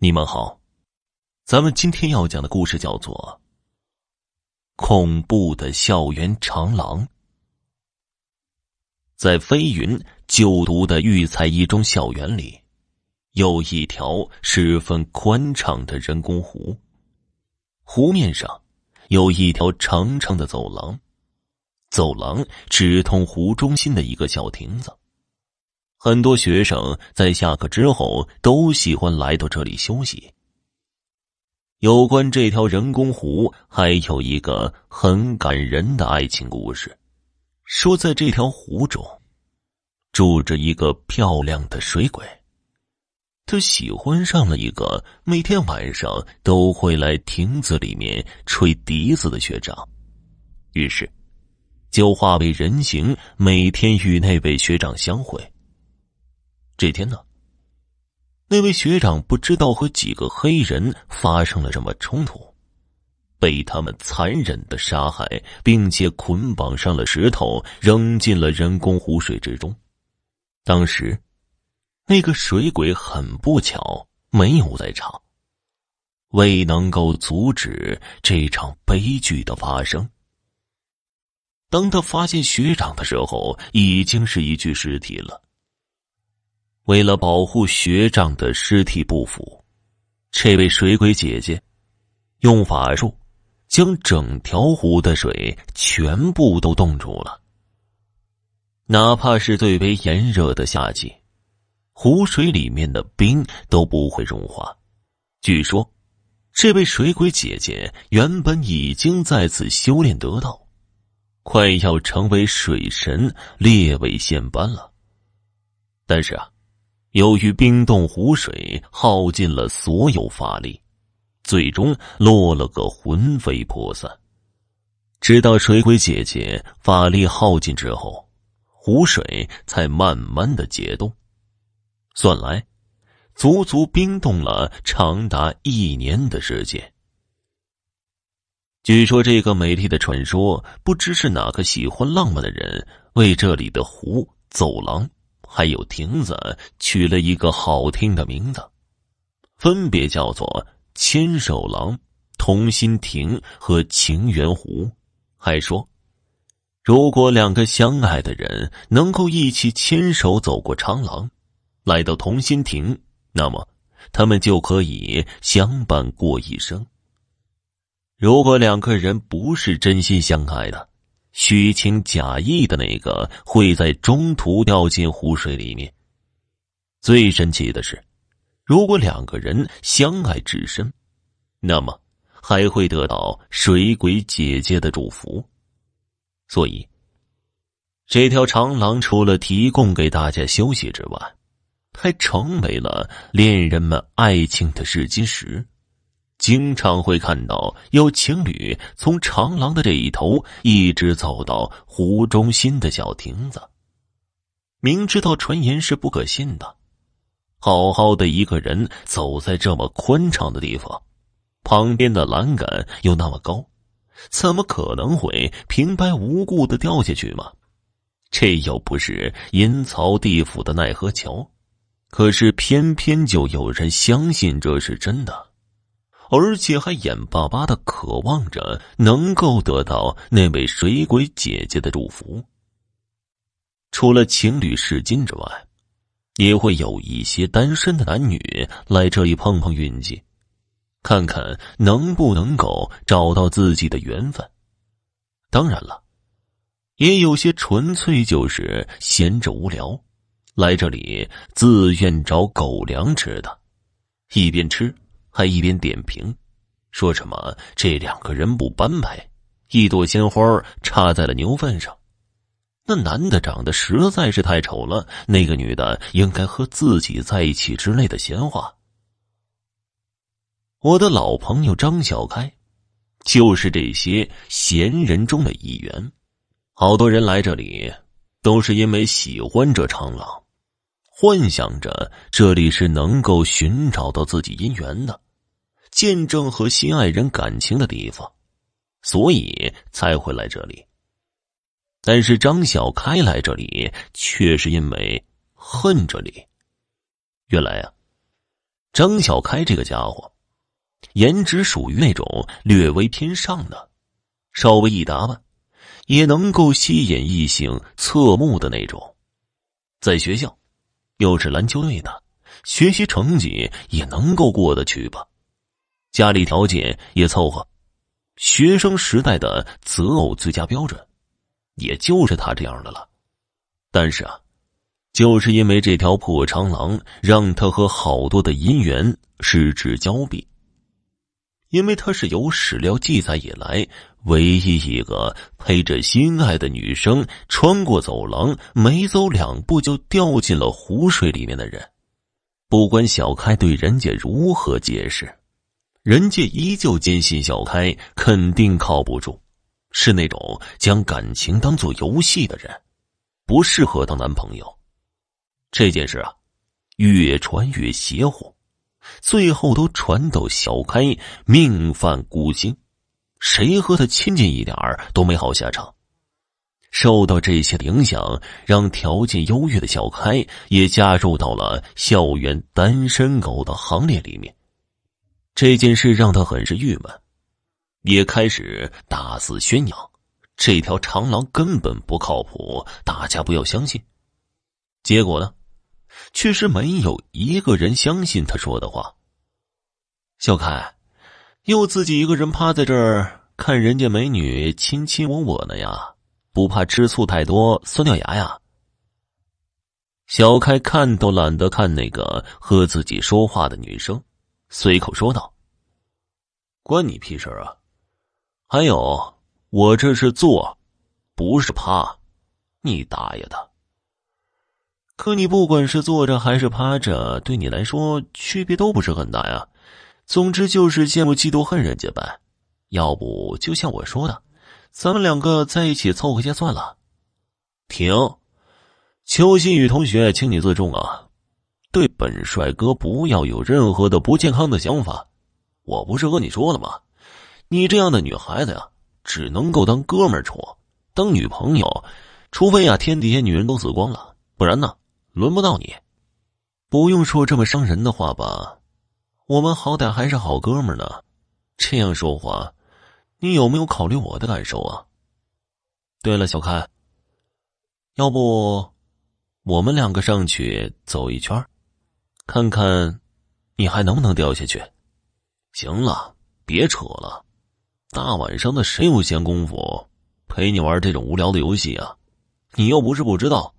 你们好，咱们今天要讲的故事叫做《恐怖的校园长廊》。在飞云就读的育才一中校园里，有一条十分宽敞的人工湖，湖面上有一条长长的走廊，走廊直通湖中心的一个小亭子。很多学生在下课之后都喜欢来到这里休息。有关这条人工湖，还有一个很感人的爱情故事。说在这条湖中，住着一个漂亮的水鬼，他喜欢上了一个每天晚上都会来亭子里面吹笛子的学长，于是就化为人形，每天与那位学长相会。这天呢，那位学长不知道和几个黑人发生了什么冲突，被他们残忍的杀害，并且捆绑上了石头，扔进了人工湖水之中。当时，那个水鬼很不巧没有在场，未能够阻止这场悲剧的发生。当他发现学长的时候，已经是一具尸体了。为了保护学长的尸体不腐，这位水鬼姐姐用法术将整条湖的水全部都冻住了。哪怕是最为炎热的夏季，湖水里面的冰都不会融化。据说，这位水鬼姐姐原本已经在此修炼得道，快要成为水神列位仙班了。但是啊。由于冰冻湖水耗尽了所有法力，最终落了个魂飞魄散。直到水鬼姐姐法力耗尽之后，湖水才慢慢的解冻。算来，足足冰冻了长达一年的时间。据说这个美丽的传说，不知是哪个喜欢浪漫的人为这里的湖走廊。还有亭子取了一个好听的名字，分别叫做牵手廊、同心亭和情缘湖。还说，如果两个相爱的人能够一起牵手走过长廊，来到同心亭，那么他们就可以相伴过一生。如果两个人不是真心相爱的，虚情假意的那个会在中途掉进湖水里面。最神奇的是，如果两个人相爱至深，那么还会得到水鬼姐姐的祝福。所以，这条长廊除了提供给大家休息之外，还成为了恋人们爱情的试金石。经常会看到有情侣从长廊的这一头一直走到湖中心的小亭子。明知道传言是不可信的，好好的一个人走在这么宽敞的地方，旁边的栏杆又那么高，怎么可能会平白无故的掉下去吗？这又不是阴曹地府的奈何桥，可是偏偏就有人相信这是真的。而且还眼巴巴的渴望着能够得到那位水鬼姐姐的祝福。除了情侣试金之外，也会有一些单身的男女来这里碰碰运气，看看能不能够找到自己的缘分。当然了，也有些纯粹就是闲着无聊，来这里自愿找狗粮吃的，一边吃。还一边点评，说什么这两个人不般配，一朵鲜花插在了牛粪上。那男的长得实在是太丑了，那个女的应该和自己在一起之类的闲话。我的老朋友张小开，就是这些闲人中的一员。好多人来这里，都是因为喜欢这长廊，幻想着这里是能够寻找到自己姻缘的。见证和心爱人感情的地方，所以才会来这里。但是张小开来这里，却是因为恨这里。原来啊，张小开这个家伙，颜值属于那种略微偏上的，稍微一打扮，也能够吸引异性侧目的那种。在学校，又是篮球队的，学习成绩也能够过得去吧，家里条件也凑合，学生时代的择偶最佳标准，也就是他这样的了。但是啊。就是因为这条破长廊，让他和好多的姻缘失之交臂。因为他是有史料记载以来唯一一个陪着心爱的女生穿过走廊，没走两步就掉进了湖水里面的人。不管小开对人家如何解释，人家依旧坚信小开肯定靠不住，是那种将感情当做游戏的人，不适合当男朋友。这件事啊，越传越邪乎，最后都传到小开命犯孤星，谁和他亲近一点都没好下场。受到这些的影响，让条件优越的小开也加入到了校园单身狗的行列里面。这件事让他很是郁闷，也开始大肆宣扬这条长廊根本不靠谱，大家不要相信。结果呢？确实没有一个人相信他说的话。小开，又自己一个人趴在这儿看人家美女亲亲我我的呀，不怕吃醋太多酸掉牙呀？小开看都懒得看那个和自己说话的女生，随口说道：“关你屁事啊！还有，我这是坐，不是趴，你大爷的！”可你不管是坐着还是趴着，对你来说区别都不是很大呀。总之就是羡慕嫉妒恨人家呗。要不就像我说的，咱们两个在一起凑合下算了。停，邱新宇同学，请你自重啊！对本帅哥不要有任何的不健康的想法。我不是和你说了吗？你这样的女孩子呀，只能够当哥们儿处，当女朋友，除非呀天底下女人都死光了，不然呢？轮不到你，不用说这么伤人的话吧？我们好歹还是好哥们呢，这样说话，你有没有考虑我的感受啊？对了，小开，要不我们两个上去走一圈，看看你还能不能掉下去？行了，别扯了，大晚上的谁有闲工夫陪你玩这种无聊的游戏啊？你又不是不知道。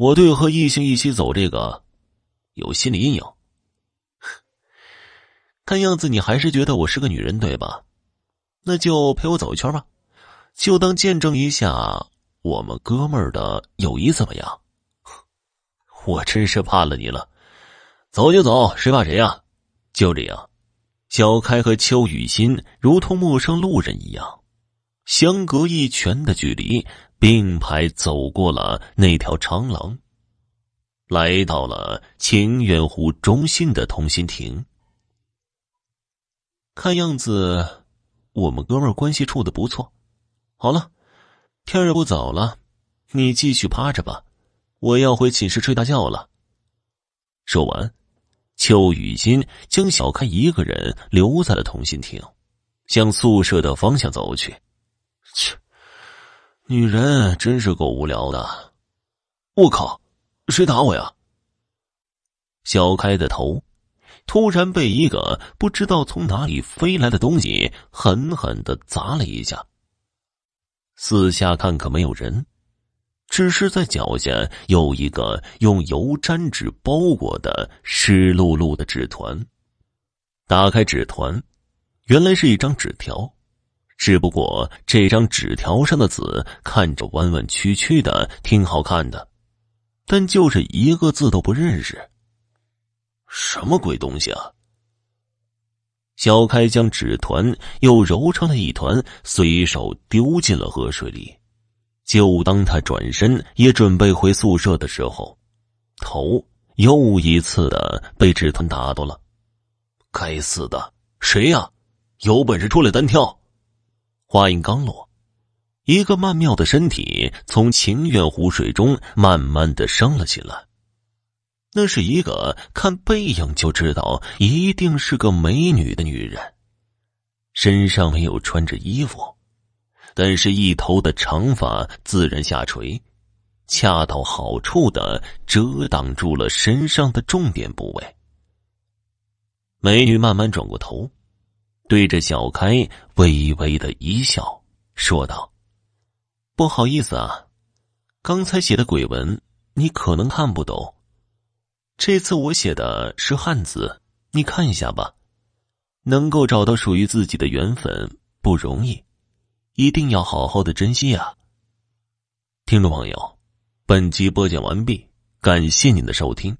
我对和异性一起走这个有心理阴影。看样子你还是觉得我是个女人对吧？那就陪我走一圈吧，就当见证一下我们哥们儿的友谊怎么样？我真是怕了你了，走就走，谁怕谁呀？就这样，小开和邱雨欣如同陌生路人一样，相隔一拳的距离。并排走过了那条长廊，来到了清源湖中心的同心亭。看样子，我们哥们关系处的不错。好了，天也不早了，你继续趴着吧，我要回寝室睡大觉了。说完，邱雨欣将小开一个人留在了同心亭，向宿舍的方向走去。切。女人真是够无聊的，我靠，谁打我呀？小开的头突然被一个不知道从哪里飞来的东西狠狠的砸了一下。四下看可没有人，只是在脚下有一个用油毡纸包裹的湿漉漉的纸团。打开纸团，原来是一张纸条。只不过这张纸条上的字看着弯弯曲曲的，挺好看的，但就是一个字都不认识。什么鬼东西啊！小开将纸团又揉成了一团，随手丢进了河水里。就当他转身也准备回宿舍的时候，头又一次的被纸团打到了。该死的，谁呀？有本事出来单挑！话音刚落，一个曼妙的身体从情愿湖水中慢慢的升了起来。那是一个看背影就知道一定是个美女的女人，身上没有穿着衣服，但是一头的长发自然下垂，恰到好处的遮挡住了身上的重点部位。美女慢慢转过头，对着小开微微的一笑，说道：“不好意思啊，刚才写的鬼文你可能看不懂。”这次我写的是汉字，你看一下吧。能够找到属于自己的缘分不容易，一定要好好的珍惜啊！听众朋友，本集播讲完毕，感谢您的收听。